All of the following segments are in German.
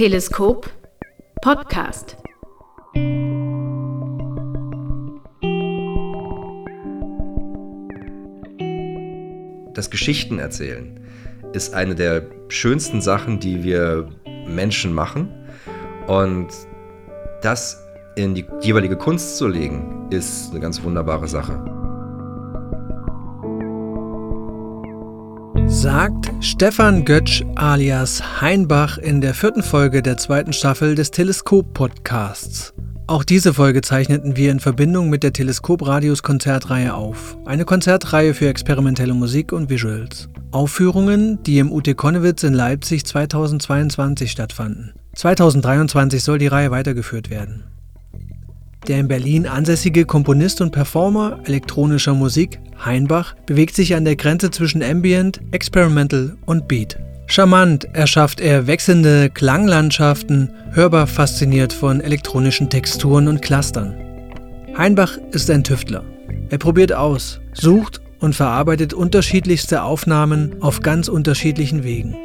Teleskop Podcast. Das Geschichten erzählen ist eine der schönsten Sachen, die wir Menschen machen. Und das in die jeweilige Kunst zu legen, ist eine ganz wunderbare Sache. Sagt Stefan Götsch alias Heinbach in der vierten Folge der zweiten Staffel des Teleskop-Podcasts. Auch diese Folge zeichneten wir in Verbindung mit der Teleskop-Radios Konzertreihe auf. Eine Konzertreihe für experimentelle Musik und Visuals. Aufführungen, die im UT Konnewitz in Leipzig 2022 stattfanden. 2023 soll die Reihe weitergeführt werden. Der in Berlin ansässige Komponist und Performer elektronischer Musik, Heinbach, bewegt sich an der Grenze zwischen Ambient, Experimental und Beat. Charmant erschafft er wechselnde Klanglandschaften, hörbar fasziniert von elektronischen Texturen und Clustern. Heinbach ist ein Tüftler. Er probiert aus, sucht und verarbeitet unterschiedlichste Aufnahmen auf ganz unterschiedlichen Wegen.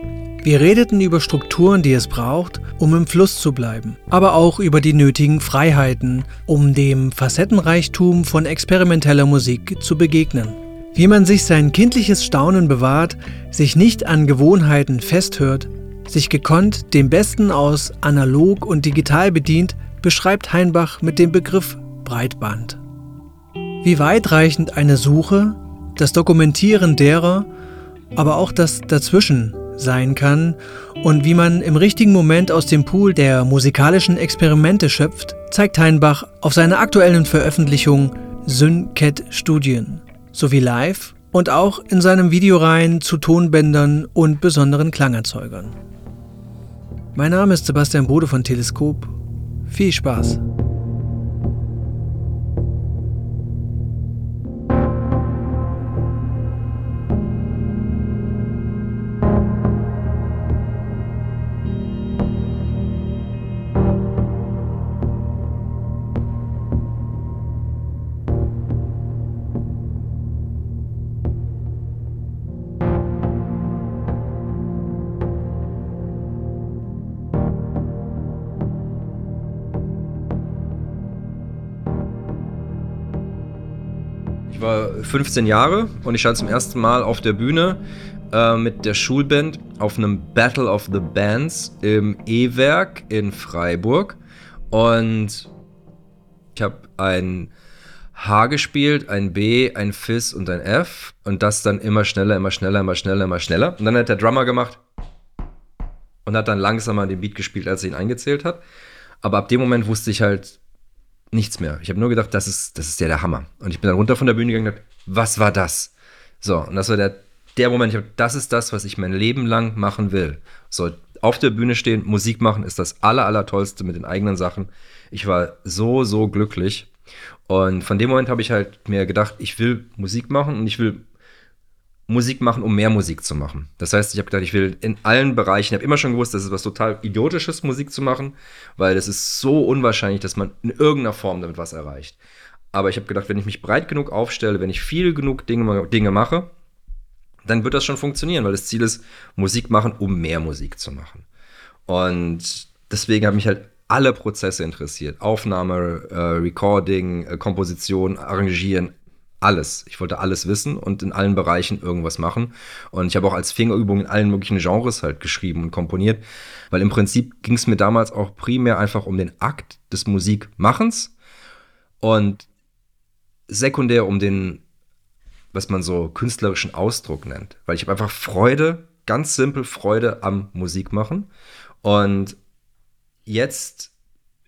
Wir redeten über Strukturen, die es braucht, um im Fluss zu bleiben, aber auch über die nötigen Freiheiten, um dem Facettenreichtum von experimenteller Musik zu begegnen. Wie man sich sein kindliches Staunen bewahrt, sich nicht an Gewohnheiten festhört, sich gekonnt dem Besten aus analog und digital bedient, beschreibt Heinbach mit dem Begriff Breitband. Wie weitreichend eine Suche, das Dokumentieren derer, aber auch das Dazwischen sein kann und wie man im richtigen Moment aus dem Pool der musikalischen Experimente schöpft, zeigt Heinbach auf seiner aktuellen Veröffentlichung Syncat Studien sowie live und auch in seinem Videoreihen zu Tonbändern und besonderen Klangerzeugern. Mein Name ist Sebastian Bode von Teleskop. Viel Spaß! War 15 Jahre und ich stand zum ersten Mal auf der Bühne äh, mit der Schulband auf einem Battle of the Bands im E-Werk in Freiburg. Und ich habe ein H gespielt, ein B, ein Fis und ein F. Und das dann immer schneller, immer schneller, immer schneller, immer schneller. Und dann hat der Drummer gemacht und hat dann langsamer den Beat gespielt, als er ihn eingezählt hat. Aber ab dem Moment wusste ich halt, nichts mehr. Ich habe nur gedacht, das ist, das ist ja der Hammer. Und ich bin dann runter von der Bühne gegangen und gedacht, was war das? So, und das war der, der Moment, ich hab, das ist das, was ich mein Leben lang machen will. So, auf der Bühne stehen, Musik machen, ist das aller, aller tollste mit den eigenen Sachen. Ich war so, so glücklich. Und von dem Moment habe ich halt mir gedacht, ich will Musik machen und ich will Musik machen, um mehr Musik zu machen. Das heißt, ich habe gedacht, ich will in allen Bereichen, ich habe immer schon gewusst, das ist was total Idiotisches, Musik zu machen, weil es ist so unwahrscheinlich, dass man in irgendeiner Form damit was erreicht. Aber ich habe gedacht, wenn ich mich breit genug aufstelle, wenn ich viel genug Dinge, Dinge mache, dann wird das schon funktionieren, weil das Ziel ist, Musik machen, um mehr Musik zu machen. Und deswegen haben mich halt alle Prozesse interessiert. Aufnahme, äh, Recording, äh, Komposition, Arrangieren, alles. Ich wollte alles wissen und in allen Bereichen irgendwas machen. Und ich habe auch als Fingerübung in allen möglichen Genres halt geschrieben und komponiert, weil im Prinzip ging es mir damals auch primär einfach um den Akt des Musikmachens und sekundär um den, was man so künstlerischen Ausdruck nennt. Weil ich habe einfach Freude, ganz simpel Freude am Musikmachen. Und jetzt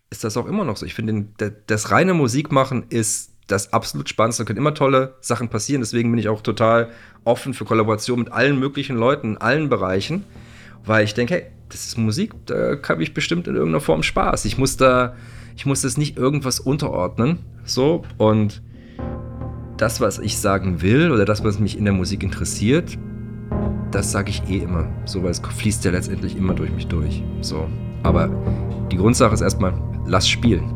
ist das auch immer noch so. Ich finde, das reine Musikmachen ist das absolut Spannendste. Da können immer tolle Sachen passieren. Deswegen bin ich auch total offen für Kollaboration mit allen möglichen Leuten in allen Bereichen, weil ich denke, hey, das ist Musik, da habe ich bestimmt in irgendeiner Form Spaß. Ich muss da, ich muss das nicht irgendwas unterordnen, so und das, was ich sagen will oder das, was mich in der Musik interessiert, das sage ich eh immer, so weil es fließt ja letztendlich immer durch mich durch, so. Aber die Grundsache ist erstmal, lass spielen.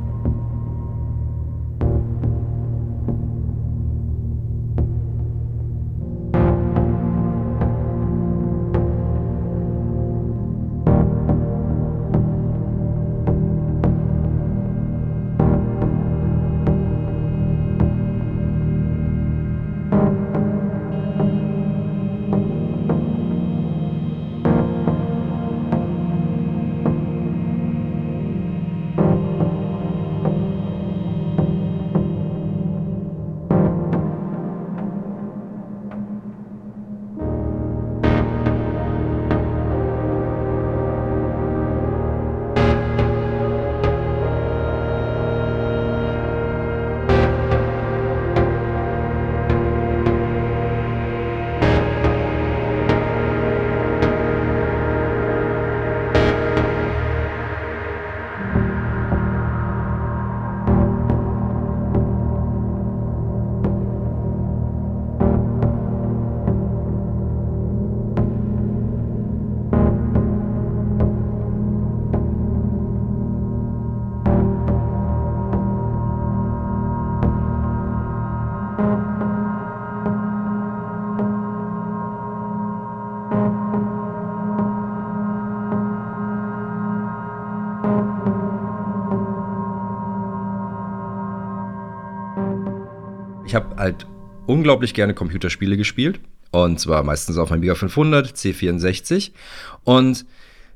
Halt unglaublich gerne Computerspiele gespielt. Und zwar meistens auf meinem Amiga 500, C64. Und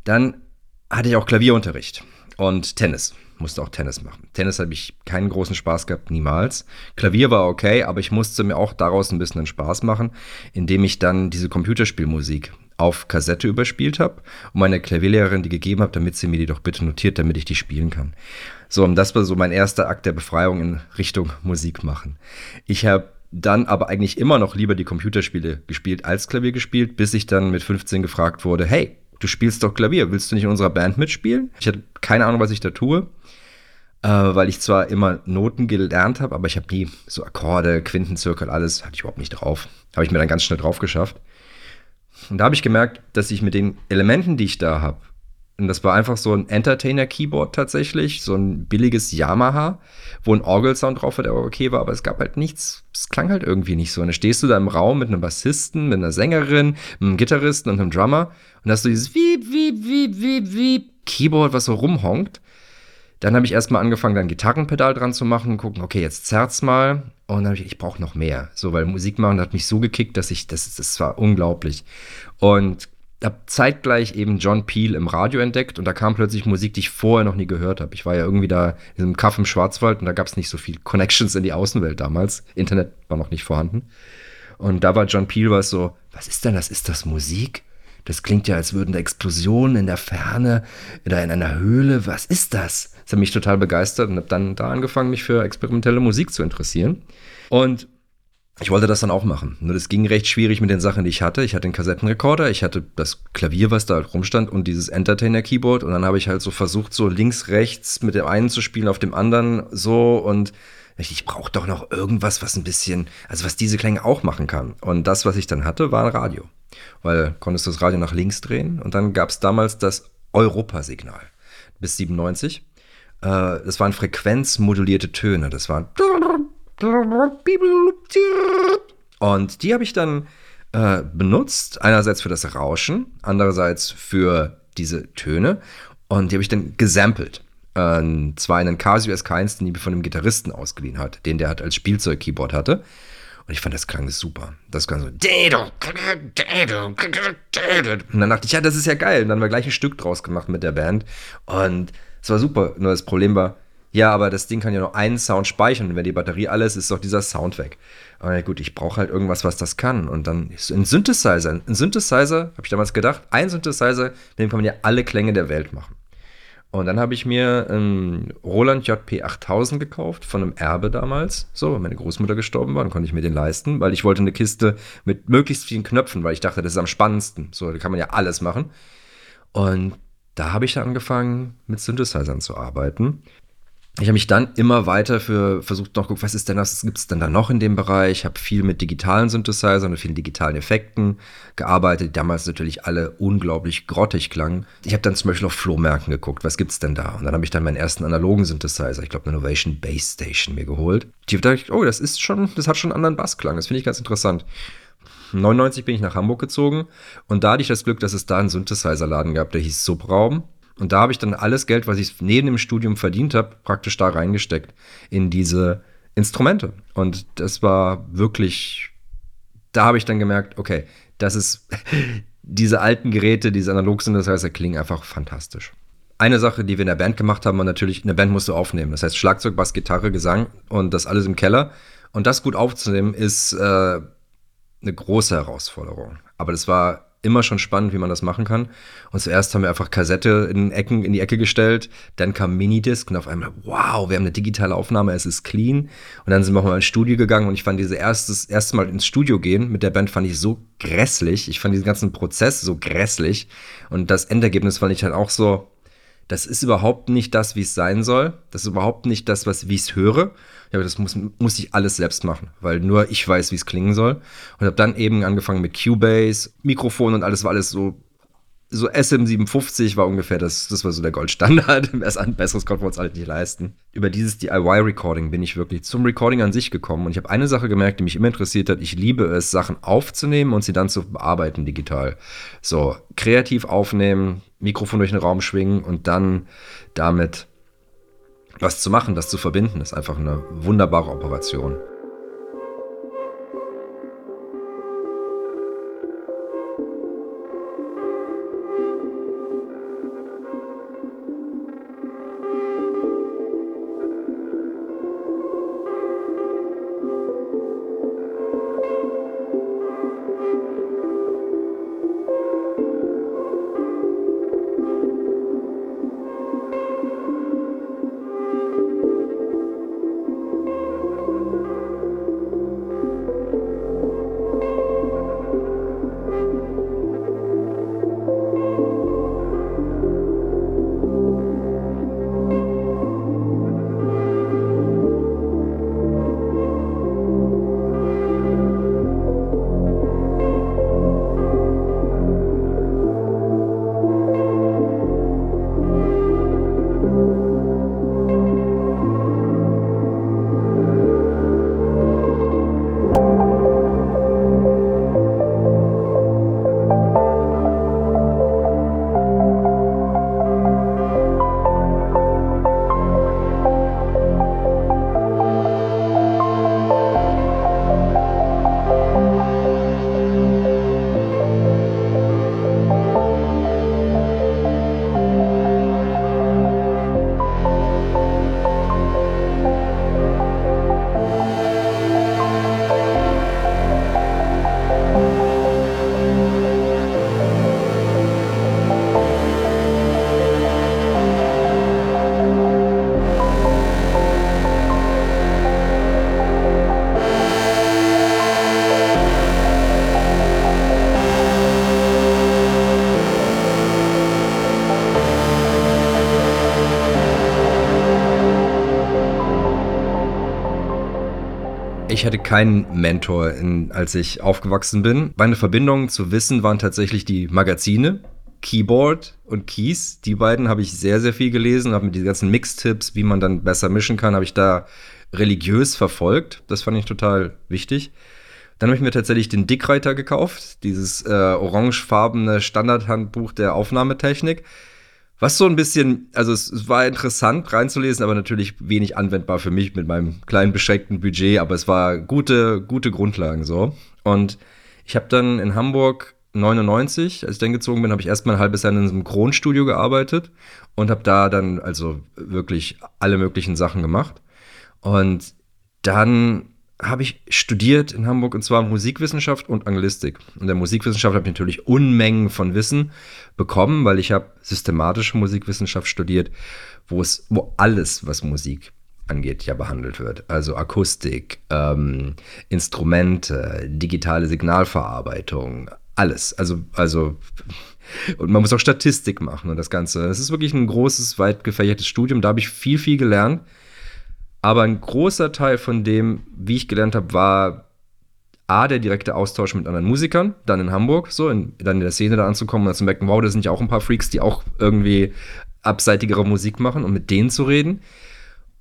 dann hatte ich auch Klavierunterricht und Tennis. Musste auch Tennis machen. Tennis habe ich keinen großen Spaß gehabt, niemals. Klavier war okay, aber ich musste mir auch daraus ein bisschen Spaß machen, indem ich dann diese Computerspielmusik auf Kassette überspielt habe und meine Klavierlehrerin die gegeben habe, damit sie mir die doch bitte notiert, damit ich die spielen kann. So, und das war so mein erster Akt der Befreiung in Richtung Musik machen. Ich habe dann aber eigentlich immer noch lieber die Computerspiele gespielt als Klavier gespielt, bis ich dann mit 15 gefragt wurde, hey, du spielst doch Klavier, willst du nicht in unserer Band mitspielen? Ich hatte keine Ahnung, was ich da tue, äh, weil ich zwar immer Noten gelernt habe, aber ich habe nie so Akkorde, Quintenzirkel, alles hatte ich überhaupt nicht drauf. Habe ich mir dann ganz schnell drauf geschafft. Und da habe ich gemerkt, dass ich mit den Elementen, die ich da habe, und das war einfach so ein Entertainer-Keyboard tatsächlich, so ein billiges Yamaha, wo ein Orgelsound drauf war, der okay war, aber es gab halt nichts, es klang halt irgendwie nicht so. Und dann stehst du da im Raum mit einem Bassisten, mit einer Sängerin, einem Gitarristen und einem Drummer und hast du dieses Wiep, Wiep, Wiep, Wiep, Wiep Keyboard, was so rumhonkt. Dann habe ich erstmal angefangen, dann Gitarrenpedal dran zu machen, gucken, okay, jetzt zerrt's mal. Und dann habe ich, ich brauche noch mehr. So, weil Musik machen hat mich so gekickt, dass ich, das, das war unglaublich. Und habe zeitgleich eben John Peel im Radio entdeckt und da kam plötzlich Musik, die ich vorher noch nie gehört habe. Ich war ja irgendwie da in diesem Kaff im Schwarzwald und da gab es nicht so viel Connections in die Außenwelt damals. Internet war noch nicht vorhanden. Und da war John Peel was so, was ist denn das? Ist das Musik? Das klingt ja, als würden da Explosionen in der Ferne oder in einer Höhle. Was ist das? Das hat mich total begeistert und habe dann da angefangen, mich für experimentelle Musik zu interessieren. Und ich wollte das dann auch machen. Nur das ging recht schwierig mit den Sachen, die ich hatte. Ich hatte den Kassettenrekorder, ich hatte das Klavier, was da halt rumstand und dieses Entertainer-Keyboard. Und dann habe ich halt so versucht, so links, rechts mit dem einen zu spielen, auf dem anderen so. Und ich, ich brauche doch noch irgendwas, was ein bisschen, also was diese Klänge auch machen kann. Und das, was ich dann hatte, war ein Radio. Weil konntest du das Radio nach links drehen und dann gab es damals das Europasignal bis 97. Äh, das waren frequenzmodulierte Töne. Das waren und die habe ich dann äh, benutzt, einerseits für das Rauschen, andererseits für diese Töne. Und die habe ich dann gesampelt. Äh, zwar einen Casio SK1, den ich von einem Gitarristen ausgeliehen hat, den der halt als Spielzeug-Keyboard hatte. Und ich fand, das klang super. Das klang so. Und dann dachte ich, ja, das ist ja geil. Und dann haben wir gleich ein Stück draus gemacht mit der Band. Und es war super. Nur das Problem war, ja, aber das Ding kann ja nur einen Sound speichern wenn die Batterie alles ist, ist doch dieser Sound weg. Aber gut, ich brauche halt irgendwas, was das kann. Und dann ist ein Synthesizer. Ein Synthesizer, habe ich damals gedacht, ein Synthesizer, mit dem kann man ja alle Klänge der Welt machen. Und dann habe ich mir einen Roland JP 8000 gekauft, von einem Erbe damals. So, wenn meine Großmutter gestorben war, dann konnte ich mir den leisten, weil ich wollte eine Kiste mit möglichst vielen Knöpfen, weil ich dachte, das ist am spannendsten. So, da kann man ja alles machen. Und da habe ich dann angefangen, mit Synthesizern zu arbeiten ich habe mich dann immer weiter für versucht noch gucken, was ist denn das, gibt es denn da noch in dem Bereich? Ich habe viel mit digitalen Synthesizern und vielen digitalen Effekten gearbeitet, die damals natürlich alle unglaublich grottig klangen. Ich habe dann zum Beispiel auf Flohmärkten geguckt, was gibt es denn da? Und dann habe ich dann meinen ersten analogen Synthesizer, ich glaube eine Innovation Base Station mir geholt. Die dachte ich, oh, das ist schon, das hat schon einen anderen Bassklang, das finde ich ganz interessant. 99 bin ich nach Hamburg gezogen und da hatte ich das Glück, dass es da einen Synthesizer-Laden gab, der hieß Subraum. Und da habe ich dann alles Geld, was ich neben dem Studium verdient habe, praktisch da reingesteckt in diese Instrumente. Und das war wirklich, da habe ich dann gemerkt, okay, das ist, diese alten Geräte, diese analog sind, das heißt, klingen einfach fantastisch. Eine Sache, die wir in der Band gemacht haben, war natürlich, eine Band musst du aufnehmen. Das heißt, Schlagzeug, Bass, Gitarre, Gesang und das alles im Keller. Und das gut aufzunehmen, ist äh, eine große Herausforderung. Aber das war immer schon spannend, wie man das machen kann. Und zuerst haben wir einfach Kassette in, Ecken, in die Ecke gestellt, dann kam Minidisc und auf einmal, wow, wir haben eine digitale Aufnahme, es ist clean. Und dann sind wir auch mal ins Studio gegangen und ich fand dieses erstes, erste Mal ins Studio gehen mit der Band fand ich so grässlich. Ich fand diesen ganzen Prozess so grässlich. Und das Endergebnis fand ich halt auch so, das ist überhaupt nicht das, wie es sein soll. Das ist überhaupt nicht das, was, wie ich es höre. Ja, aber das muss, muss ich alles selbst machen, weil nur ich weiß, wie es klingen soll. Und habe dann eben angefangen mit Cubase, Mikrofon und alles war alles so so SM57 war ungefähr das, das war so der Goldstandard. Ein besseres konnten wir uns halt nicht leisten. Über dieses DIY-Recording bin ich wirklich zum Recording an sich gekommen. Und ich habe eine Sache gemerkt, die mich immer interessiert hat. Ich liebe es, Sachen aufzunehmen und sie dann zu bearbeiten digital. So, kreativ aufnehmen, Mikrofon durch den Raum schwingen und dann damit was zu machen, das zu verbinden, ist einfach eine wunderbare Operation. Ich hatte keinen Mentor, in, als ich aufgewachsen bin. Meine Verbindungen zu Wissen waren tatsächlich die Magazine, Keyboard und Keys. Die beiden habe ich sehr, sehr viel gelesen, habe mit diesen ganzen Mix-Tipps, wie man dann besser mischen kann, habe ich da religiös verfolgt. Das fand ich total wichtig. Dann habe ich mir tatsächlich den Dickreiter gekauft, dieses äh, orangefarbene Standardhandbuch der Aufnahmetechnik. Was so ein bisschen, also es, es, war interessant reinzulesen, aber natürlich wenig anwendbar für mich mit meinem kleinen beschränkten Budget, aber es war gute, gute Grundlagen so. Und ich habe dann in Hamburg 99, als ich dann gezogen bin, habe ich erstmal ein halbes Jahr in einem Kronstudio gearbeitet und habe da dann also wirklich alle möglichen Sachen gemacht. Und dann habe ich studiert in Hamburg und zwar Musikwissenschaft und Anglistik. In der Musikwissenschaft habe ich natürlich Unmengen von Wissen bekommen, weil ich habe systematische Musikwissenschaft studiert, wo es, wo alles, was Musik angeht, ja behandelt wird. Also Akustik, ähm, Instrumente, digitale Signalverarbeitung, alles. Also, also, und man muss auch Statistik machen und das Ganze. Es ist wirklich ein großes, weit gefächertes Studium. Da habe ich viel, viel gelernt. Aber ein großer Teil von dem, wie ich gelernt habe, war A, der direkte Austausch mit anderen Musikern, dann in Hamburg, so, in, dann in der Szene da anzukommen und zu merken, wow, da sind ja auch ein paar Freaks, die auch irgendwie abseitigere Musik machen und mit denen zu reden.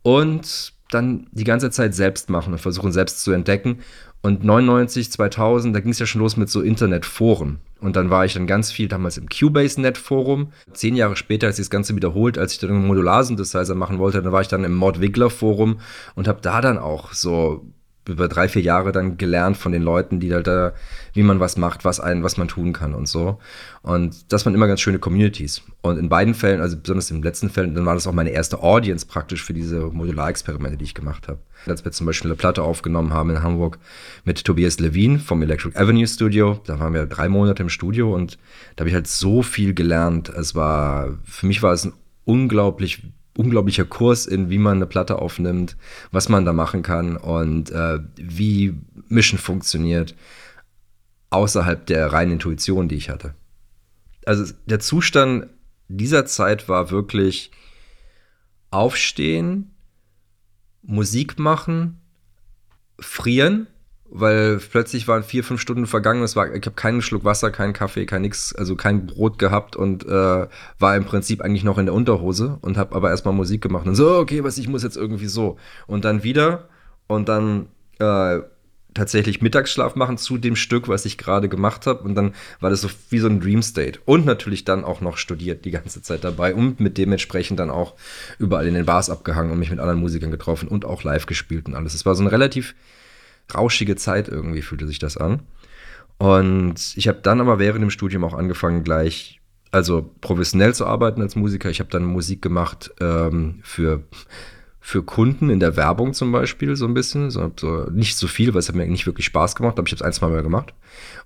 Und dann die ganze Zeit selbst machen und versuchen selbst zu entdecken. Und 99, 2000, da ging es ja schon los mit so Internetforen. Und dann war ich dann ganz viel damals im Cubase-Net-Forum. Zehn Jahre später hat sich das Ganze wiederholt, als ich dann einen Modularsynthesizer machen wollte, dann war ich dann im Mod-Wiggler-Forum und habe da dann auch so über drei, vier Jahre dann gelernt von den Leuten, die halt da, wie man was macht, was ein, was man tun kann und so. Und das waren immer ganz schöne Communities. Und in beiden Fällen, also besonders im letzten Fall, dann war das auch meine erste Audience praktisch für diese Modularexperimente, die ich gemacht habe. Als wir zum Beispiel eine Platte aufgenommen haben in Hamburg mit Tobias Levine vom Electric Avenue Studio, da waren wir drei Monate im Studio und da habe ich halt so viel gelernt. Es war, für mich war es ein unglaublich unglaublicher Kurs in, wie man eine Platte aufnimmt, was man da machen kann und äh, wie Mischen funktioniert, außerhalb der reinen Intuition, die ich hatte. Also der Zustand dieser Zeit war wirklich aufstehen, Musik machen, frieren weil plötzlich waren vier, fünf Stunden vergangen. Es war, ich habe keinen Schluck Wasser, keinen Kaffee, kein nix, also kein Brot gehabt und äh, war im Prinzip eigentlich noch in der Unterhose und habe aber erstmal Musik gemacht und so, okay, was ich muss jetzt irgendwie so und dann wieder und dann äh, tatsächlich Mittagsschlaf machen zu dem Stück, was ich gerade gemacht habe. Und dann war das so wie so ein Dream State. Und natürlich dann auch noch studiert die ganze Zeit dabei und mit dementsprechend dann auch überall in den Bars abgehangen und mich mit anderen Musikern getroffen und auch live gespielt und alles. Es war so ein relativ rauschige Zeit irgendwie fühlte sich das an. Und ich habe dann aber während dem Studium auch angefangen, gleich, also professionell zu arbeiten als Musiker. Ich habe dann Musik gemacht ähm, für, für Kunden in der Werbung zum Beispiel, so ein bisschen. So, so nicht so viel, weil es hat mir nicht wirklich Spaß gemacht, aber ich habe es ein, zwei Mal gemacht.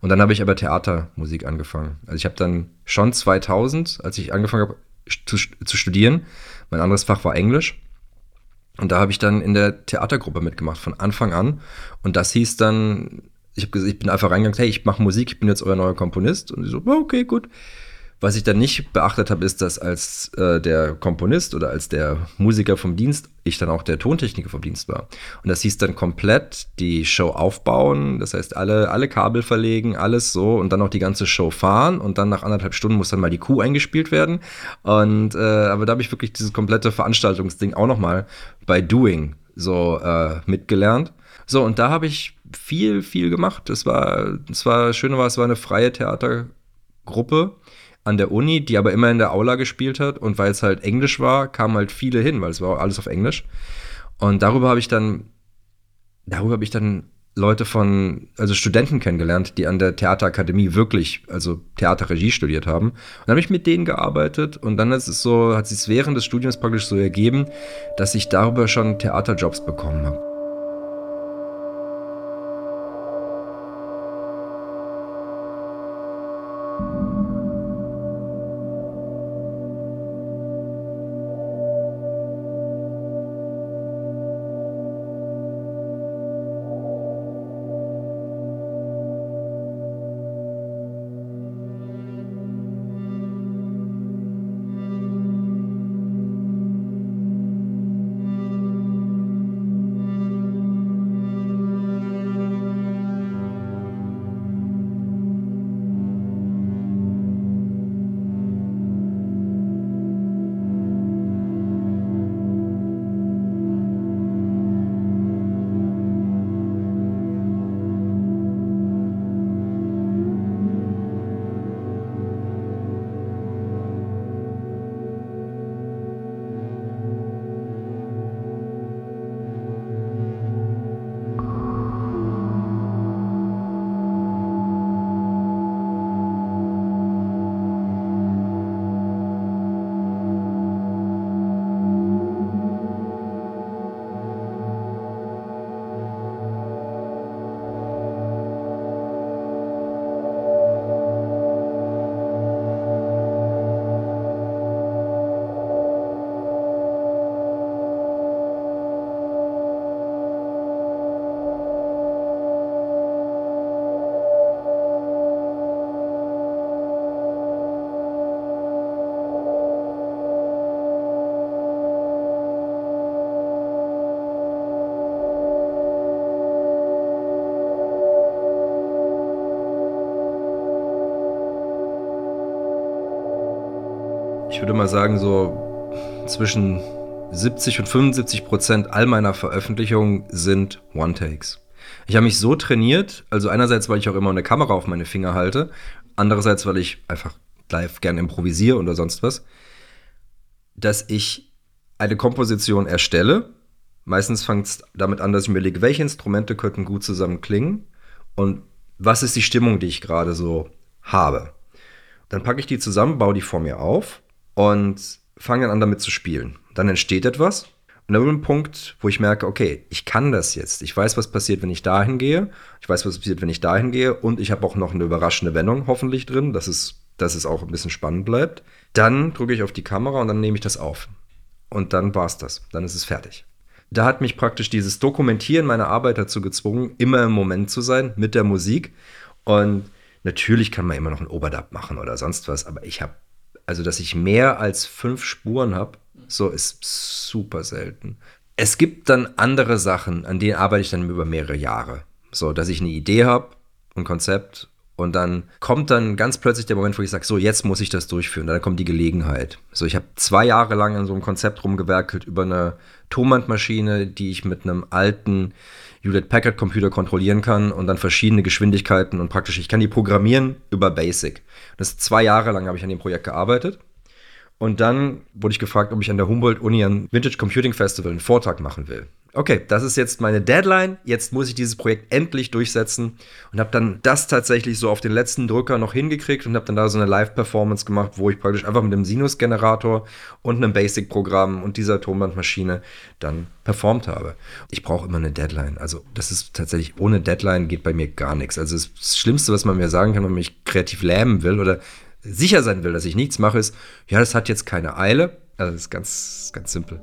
Und dann habe ich aber Theatermusik angefangen. Also ich habe dann schon 2000, als ich angefangen habe zu, zu studieren, mein anderes Fach war Englisch und da habe ich dann in der Theatergruppe mitgemacht von Anfang an. Und das hieß dann, ich, hab ich bin einfach reingegangen, hey, ich mache Musik, ich bin jetzt euer neuer Komponist. Und die so, okay, gut. Was ich dann nicht beachtet habe, ist, dass als äh, der Komponist oder als der Musiker vom Dienst ich dann auch der Tontechniker vom Dienst war. Und das hieß dann komplett die Show aufbauen, das heißt alle, alle Kabel verlegen, alles so und dann auch die ganze Show fahren und dann nach anderthalb Stunden muss dann mal die Kuh eingespielt werden. Und äh, aber da habe ich wirklich dieses komplette Veranstaltungsding auch nochmal bei Doing so äh, mitgelernt. So, und da habe ich viel, viel gemacht. Es war, es war, schön war, es war eine freie Theatergruppe an der Uni, die aber immer in der Aula gespielt hat. Und weil es halt Englisch war, kamen halt viele hin, weil es war alles auf Englisch. Und darüber habe ich dann, darüber habe ich dann Leute von, also Studenten kennengelernt, die an der Theaterakademie wirklich, also Theaterregie studiert haben. Und dann habe ich mit denen gearbeitet und dann ist es so, hat sich während des Studiums praktisch so ergeben, dass ich darüber schon Theaterjobs bekommen habe. Würde mal sagen, so zwischen 70 und 75 Prozent all meiner Veröffentlichungen sind One-Takes. Ich habe mich so trainiert, also einerseits, weil ich auch immer eine Kamera auf meine Finger halte, andererseits, weil ich einfach live gern improvisiere oder sonst was, dass ich eine Komposition erstelle. Meistens fängt es damit an, dass ich mir überlege, welche Instrumente könnten gut zusammen klingen und was ist die Stimmung, die ich gerade so habe. Dann packe ich die zusammen, baue die vor mir auf und fange dann an damit zu spielen. Dann entsteht etwas. Und dann ein Punkt, wo ich merke, okay, ich kann das jetzt. Ich weiß, was passiert, wenn ich dahin gehe. Ich weiß, was passiert, wenn ich dahin gehe. Und ich habe auch noch eine überraschende Wendung hoffentlich drin, dass es, dass es auch ein bisschen spannend bleibt. Dann drücke ich auf die Kamera und dann nehme ich das auf. Und dann war es das. Dann ist es fertig. Da hat mich praktisch dieses Dokumentieren meiner Arbeit dazu gezwungen, immer im Moment zu sein mit der Musik. Und natürlich kann man immer noch einen Overdub machen oder sonst was, aber ich habe, also dass ich mehr als fünf Spuren habe, so ist super selten. Es gibt dann andere Sachen, an denen arbeite ich dann über mehrere Jahre. So, dass ich eine Idee habe, ein Konzept und dann kommt dann ganz plötzlich der Moment, wo ich sage, so, jetzt muss ich das durchführen. Dann kommt die Gelegenheit. So, ich habe zwei Jahre lang an so einem Konzept rumgewerkelt über eine Tonbandmaschine, die ich mit einem alten Hewlett Packard Computer kontrollieren kann und dann verschiedene Geschwindigkeiten und praktisch, ich kann die programmieren über Basic. Das ist zwei Jahre lang habe ich an dem Projekt gearbeitet. Und dann wurde ich gefragt, ob ich an der Humboldt-Uni an Vintage Computing Festival einen Vortrag machen will okay, das ist jetzt meine Deadline, jetzt muss ich dieses Projekt endlich durchsetzen und habe dann das tatsächlich so auf den letzten Drücker noch hingekriegt und habe dann da so eine Live-Performance gemacht, wo ich praktisch einfach mit einem Sinus-Generator und einem Basic-Programm und dieser Tonbandmaschine dann performt habe. Ich brauche immer eine Deadline. Also das ist tatsächlich, ohne Deadline geht bei mir gar nichts. Also das Schlimmste, was man mir sagen kann, wenn man mich kreativ lähmen will oder sicher sein will, dass ich nichts mache, ist, ja, das hat jetzt keine Eile. Also das ist ganz, ganz simpel.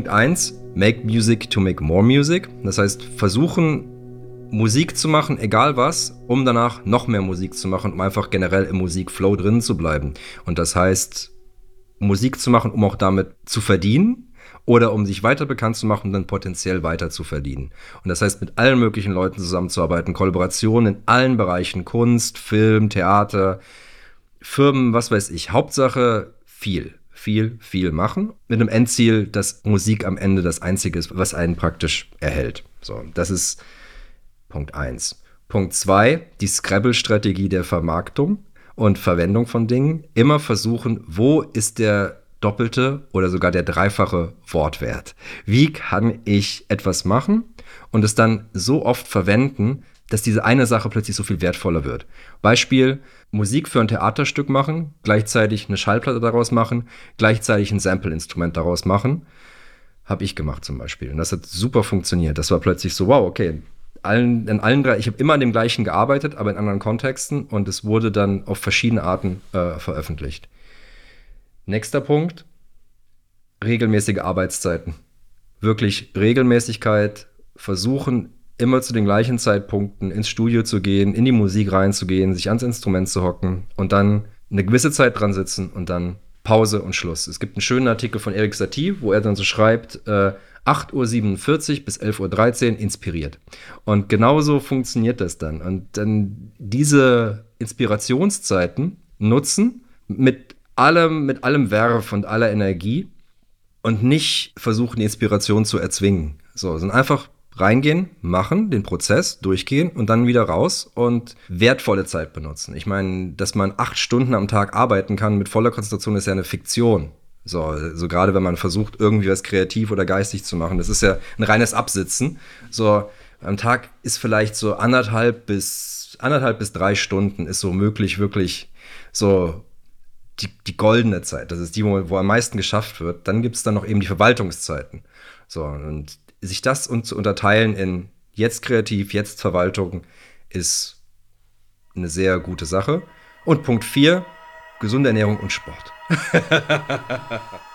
Punkt 1, make music to make more music. Das heißt, versuchen Musik zu machen, egal was, um danach noch mehr Musik zu machen, um einfach generell im Musikflow drin zu bleiben. Und das heißt, Musik zu machen, um auch damit zu verdienen oder um sich weiter bekannt zu machen und dann potenziell weiter zu verdienen. Und das heißt, mit allen möglichen Leuten zusammenzuarbeiten, Kollaborationen in allen Bereichen, Kunst, Film, Theater, Firmen, was weiß ich. Hauptsache viel, viel, viel machen mit einem Endziel, dass Musik am Ende das Einzige ist, was einen praktisch erhält. So, das ist Punkt 1. Punkt 2, die Scrabble-Strategie der Vermarktung und Verwendung von Dingen. Immer versuchen, wo ist der doppelte oder sogar der dreifache Wortwert? Wie kann ich etwas machen und es dann so oft verwenden, dass diese eine Sache plötzlich so viel wertvoller wird? Beispiel, Musik für ein Theaterstück machen, gleichzeitig eine Schallplatte daraus machen, gleichzeitig ein Sample-Instrument daraus machen. Habe ich gemacht zum Beispiel. Und das hat super funktioniert. Das war plötzlich so, wow, okay, allen, in allen drei, ich habe immer an dem gleichen gearbeitet, aber in anderen Kontexten und es wurde dann auf verschiedene Arten äh, veröffentlicht. Nächster Punkt, regelmäßige Arbeitszeiten. Wirklich Regelmäßigkeit, versuchen immer zu den gleichen Zeitpunkten ins Studio zu gehen, in die Musik reinzugehen, sich ans Instrument zu hocken und dann eine gewisse Zeit dran sitzen und dann Pause und Schluss. Es gibt einen schönen Artikel von Eric Satie, wo er dann so schreibt, äh, 8.47 Uhr bis 11.13 Uhr inspiriert. Und genauso funktioniert das dann. Und dann diese Inspirationszeiten nutzen mit allem, mit allem Werf und aller Energie und nicht versuchen, die Inspiration zu erzwingen. So, sondern einfach reingehen, machen, den Prozess durchgehen und dann wieder raus und wertvolle Zeit benutzen. Ich meine, dass man acht Stunden am Tag arbeiten kann mit voller Konzentration ist ja eine Fiktion. So, so gerade wenn man versucht, irgendwie was kreativ oder geistig zu machen. Das ist ja ein reines Absitzen. So, am Tag ist vielleicht so anderthalb bis anderthalb bis drei Stunden ist so möglich, wirklich so die, die goldene Zeit. Das ist die, wo, wo am meisten geschafft wird. Dann gibt es dann noch eben die Verwaltungszeiten. So, und sich das und zu unterteilen in jetzt kreativ, jetzt Verwaltung ist eine sehr gute Sache. Und Punkt 4, gesunde Ernährung und Sport.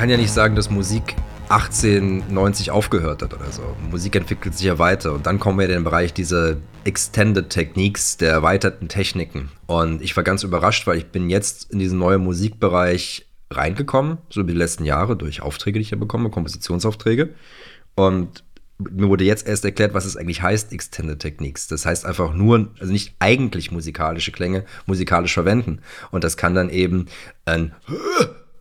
kann ja nicht sagen, dass Musik 1890 aufgehört hat oder so. Musik entwickelt sich ja weiter und dann kommen wir in den Bereich dieser Extended Techniques, der erweiterten Techniken. Und ich war ganz überrascht, weil ich bin jetzt in diesen neuen Musikbereich reingekommen, so über die letzten Jahre durch Aufträge, die ich ja bekomme, Kompositionsaufträge. Und mir wurde jetzt erst erklärt, was es eigentlich heißt, Extended Techniques. Das heißt einfach nur, also nicht eigentlich musikalische Klänge musikalisch verwenden. Und das kann dann eben ein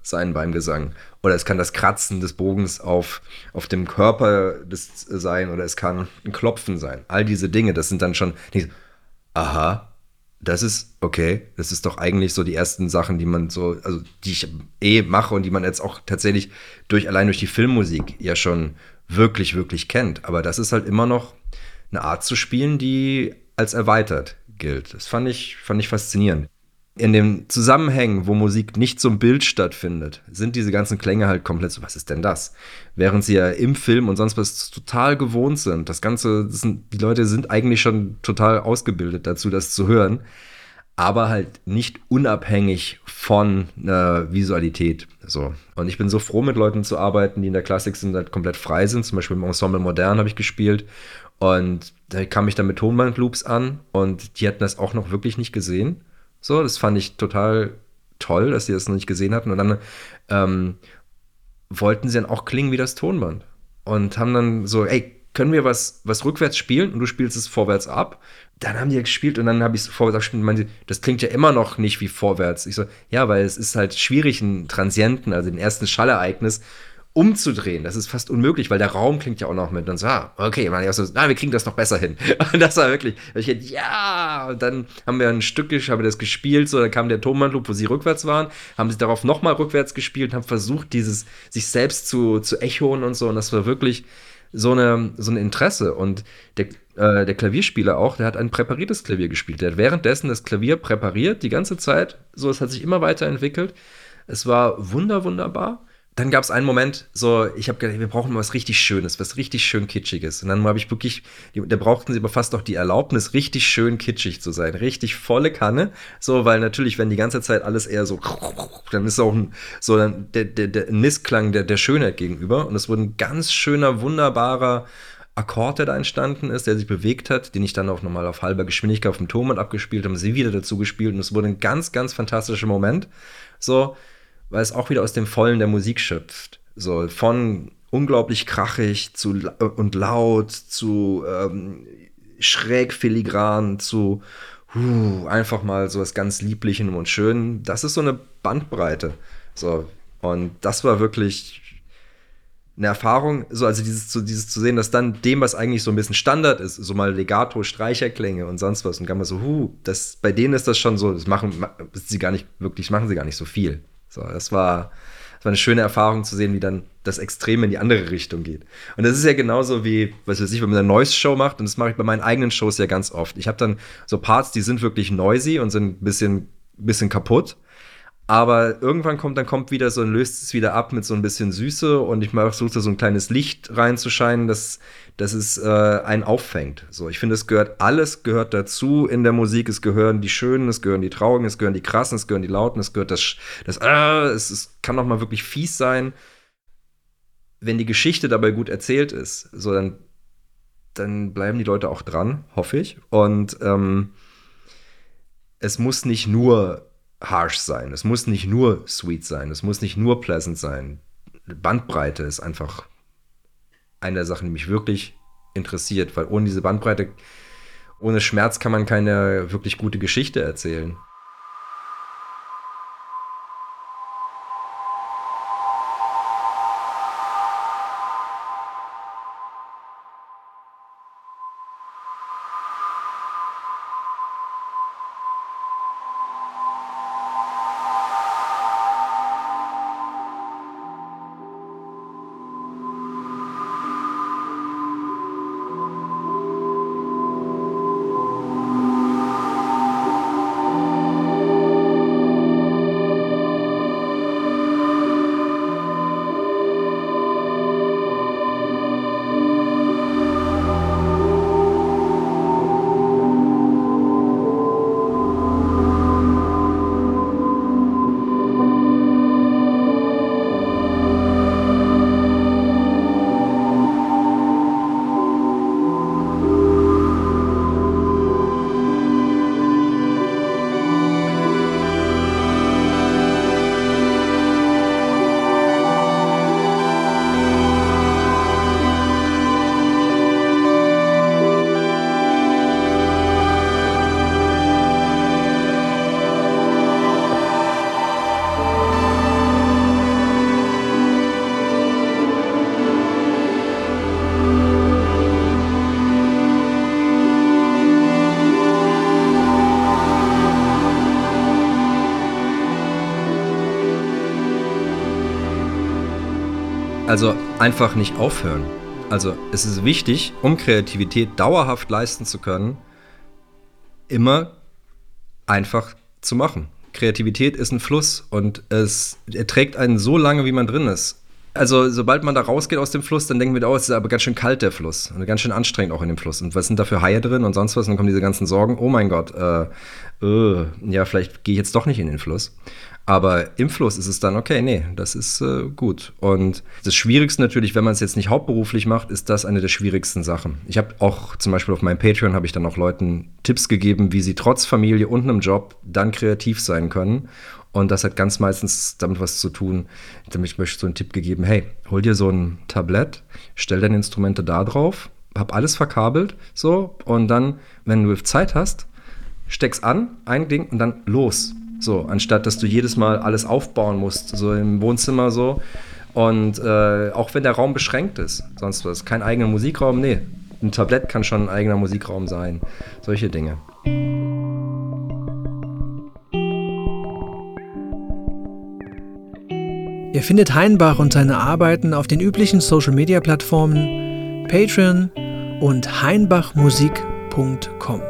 sein beim Gesang. Oder es kann das Kratzen des Bogens auf, auf dem Körper des, sein oder es kann ein Klopfen sein. All diese Dinge, das sind dann schon, aha, das ist okay. Das ist doch eigentlich so die ersten Sachen, die man so, also die ich eh mache und die man jetzt auch tatsächlich durch allein durch die Filmmusik ja schon wirklich, wirklich kennt. Aber das ist halt immer noch eine Art zu spielen, die als erweitert gilt. Das fand ich, fand ich faszinierend in den Zusammenhängen, wo Musik nicht zum Bild stattfindet, sind diese ganzen Klänge halt komplett so, was ist denn das? Während sie ja im Film und sonst was total gewohnt sind. Das Ganze, das sind, die Leute sind eigentlich schon total ausgebildet dazu, das zu hören, aber halt nicht unabhängig von einer Visualität. So. Und ich bin so froh, mit Leuten zu arbeiten, die in der Klassik sind, halt komplett frei sind. Zum Beispiel im Ensemble Modern habe ich gespielt. Und da kam ich dann mit Tonbandloops an und die hatten das auch noch wirklich nicht gesehen. So, das fand ich total toll, dass sie das noch nicht gesehen hatten. Und dann ähm, wollten sie dann auch klingen wie das Tonband. Und haben dann so, ey, können wir was, was rückwärts spielen und du spielst es vorwärts ab? Dann haben die gespielt und dann habe ich es vorwärts abgespielt und meinte, das klingt ja immer noch nicht wie vorwärts. Ich so, ja, weil es ist halt schwierig, einen Transienten, also den ersten Schallereignis, umzudrehen. Das ist fast unmöglich, weil der Raum klingt ja auch noch mit. Und so, ah, okay, man, so, na, wir kriegen das noch besser hin. Und das war wirklich, ich hätte, ja, und dann haben wir ein Stück, haben wir das gespielt, so, dann kam der Tonbandloop, wo sie rückwärts waren, haben sie darauf nochmal rückwärts gespielt, haben versucht, dieses, sich selbst zu, zu echoen und so. Und das war wirklich so eine, so ein Interesse. Und der, äh, der Klavierspieler auch, der hat ein präpariertes Klavier gespielt. Der hat währenddessen das Klavier präpariert, die ganze Zeit. So, es hat sich immer weiterentwickelt. Es war wunder, wunderbar dann gab es einen Moment, so, ich habe gedacht, wir brauchen was richtig Schönes, was richtig schön Kitschiges. Und dann habe ich wirklich, da brauchten sie aber fast auch die Erlaubnis, richtig schön kitschig zu sein. Richtig volle Kanne. So, weil natürlich, wenn die ganze Zeit alles eher so, dann ist auch ein, so dann der, der, der Missklang der, der Schönheit gegenüber. Und es wurde ein ganz schöner, wunderbarer Akkord, der da entstanden ist, der sich bewegt hat, den ich dann auch nochmal auf halber Geschwindigkeit auf dem Tonband abgespielt habe, sie wieder dazu gespielt. Und es wurde ein ganz, ganz fantastischer Moment. So, weil es auch wieder aus dem Vollen der Musik schöpft. So von unglaublich krachig zu und laut zu ähm, schräg filigran zu uh, einfach mal so was ganz Lieblichem und Schönen. Das ist so eine Bandbreite. So. Und das war wirklich eine Erfahrung, so, also dieses zu, dieses zu sehen, dass dann dem, was eigentlich so ein bisschen Standard ist, so mal Legato, Streicherklänge und sonst was, und kann man so, huh, das, bei denen ist das schon so, das machen sie gar nicht wirklich, machen sie gar nicht so viel. So, das war, das war eine schöne Erfahrung zu sehen, wie dann das Extrem in die andere Richtung geht. Und das ist ja genauso wie, was weiß ich, wenn man eine Noise-Show macht, und das mache ich bei meinen eigenen Shows ja ganz oft. Ich habe dann so Parts, die sind wirklich noisy und sind ein bisschen, bisschen kaputt. Aber irgendwann kommt, dann kommt wieder so, löst es wieder ab mit so ein bisschen Süße und ich versuche da so ein kleines Licht reinzuscheinen, dass, dass es äh, einen auffängt. So, ich finde, es gehört, alles gehört dazu in der Musik. Es gehören die Schönen, es gehören die Traurigen, es gehören die Krassen, es gehören die Lauten, es gehört das, das äh, es, es kann auch mal wirklich fies sein. Wenn die Geschichte dabei gut erzählt ist, so dann, dann bleiben die Leute auch dran, hoffe ich. Und ähm, es muss nicht nur harsh sein. Es muss nicht nur sweet sein. Es muss nicht nur pleasant sein. Bandbreite ist einfach eine der Sachen, die mich wirklich interessiert, weil ohne diese Bandbreite, ohne Schmerz kann man keine wirklich gute Geschichte erzählen. Einfach nicht aufhören. Also es ist wichtig, um Kreativität dauerhaft leisten zu können, immer einfach zu machen. Kreativität ist ein Fluss und es erträgt einen so lange, wie man drin ist. Also, sobald man da rausgeht aus dem Fluss, dann denken wir, oh, es ist aber ganz schön kalt, der Fluss. Und ganz schön anstrengend auch in dem Fluss. Und was sind da für Haie drin und sonst was? Und dann kommen diese ganzen Sorgen. Oh mein Gott, äh, äh, ja, vielleicht gehe ich jetzt doch nicht in den Fluss. Aber im Fluss ist es dann, okay, nee, das ist äh, gut. Und das Schwierigste natürlich, wenn man es jetzt nicht hauptberuflich macht, ist das eine der schwierigsten Sachen. Ich habe auch zum Beispiel auf meinem Patreon habe ich dann auch Leuten Tipps gegeben, wie sie trotz Familie und einem Job dann kreativ sein können. Und das hat ganz meistens damit was zu tun. Damit möchte ich so einen Tipp gegeben: hey, hol dir so ein Tablett, stell deine Instrumente da drauf, hab alles verkabelt, so, und dann, wenn du Zeit hast, steck's an, ein Ding und dann los. So, anstatt dass du jedes Mal alles aufbauen musst, so im Wohnzimmer so. Und äh, auch wenn der Raum beschränkt ist, sonst was, kein eigener Musikraum, nee. Ein Tablett kann schon ein eigener Musikraum sein. Solche Dinge. Ihr findet Heinbach und seine Arbeiten auf den üblichen Social-Media-Plattformen Patreon und heinbachmusik.com.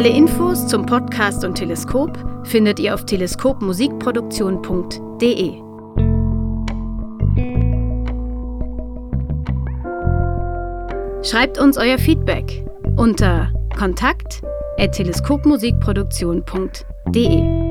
Alle Infos zum Podcast und Teleskop findet ihr auf teleskopmusikproduktion.de. Schreibt uns euer Feedback unter kontakt@teleskopmusikproduktion.de.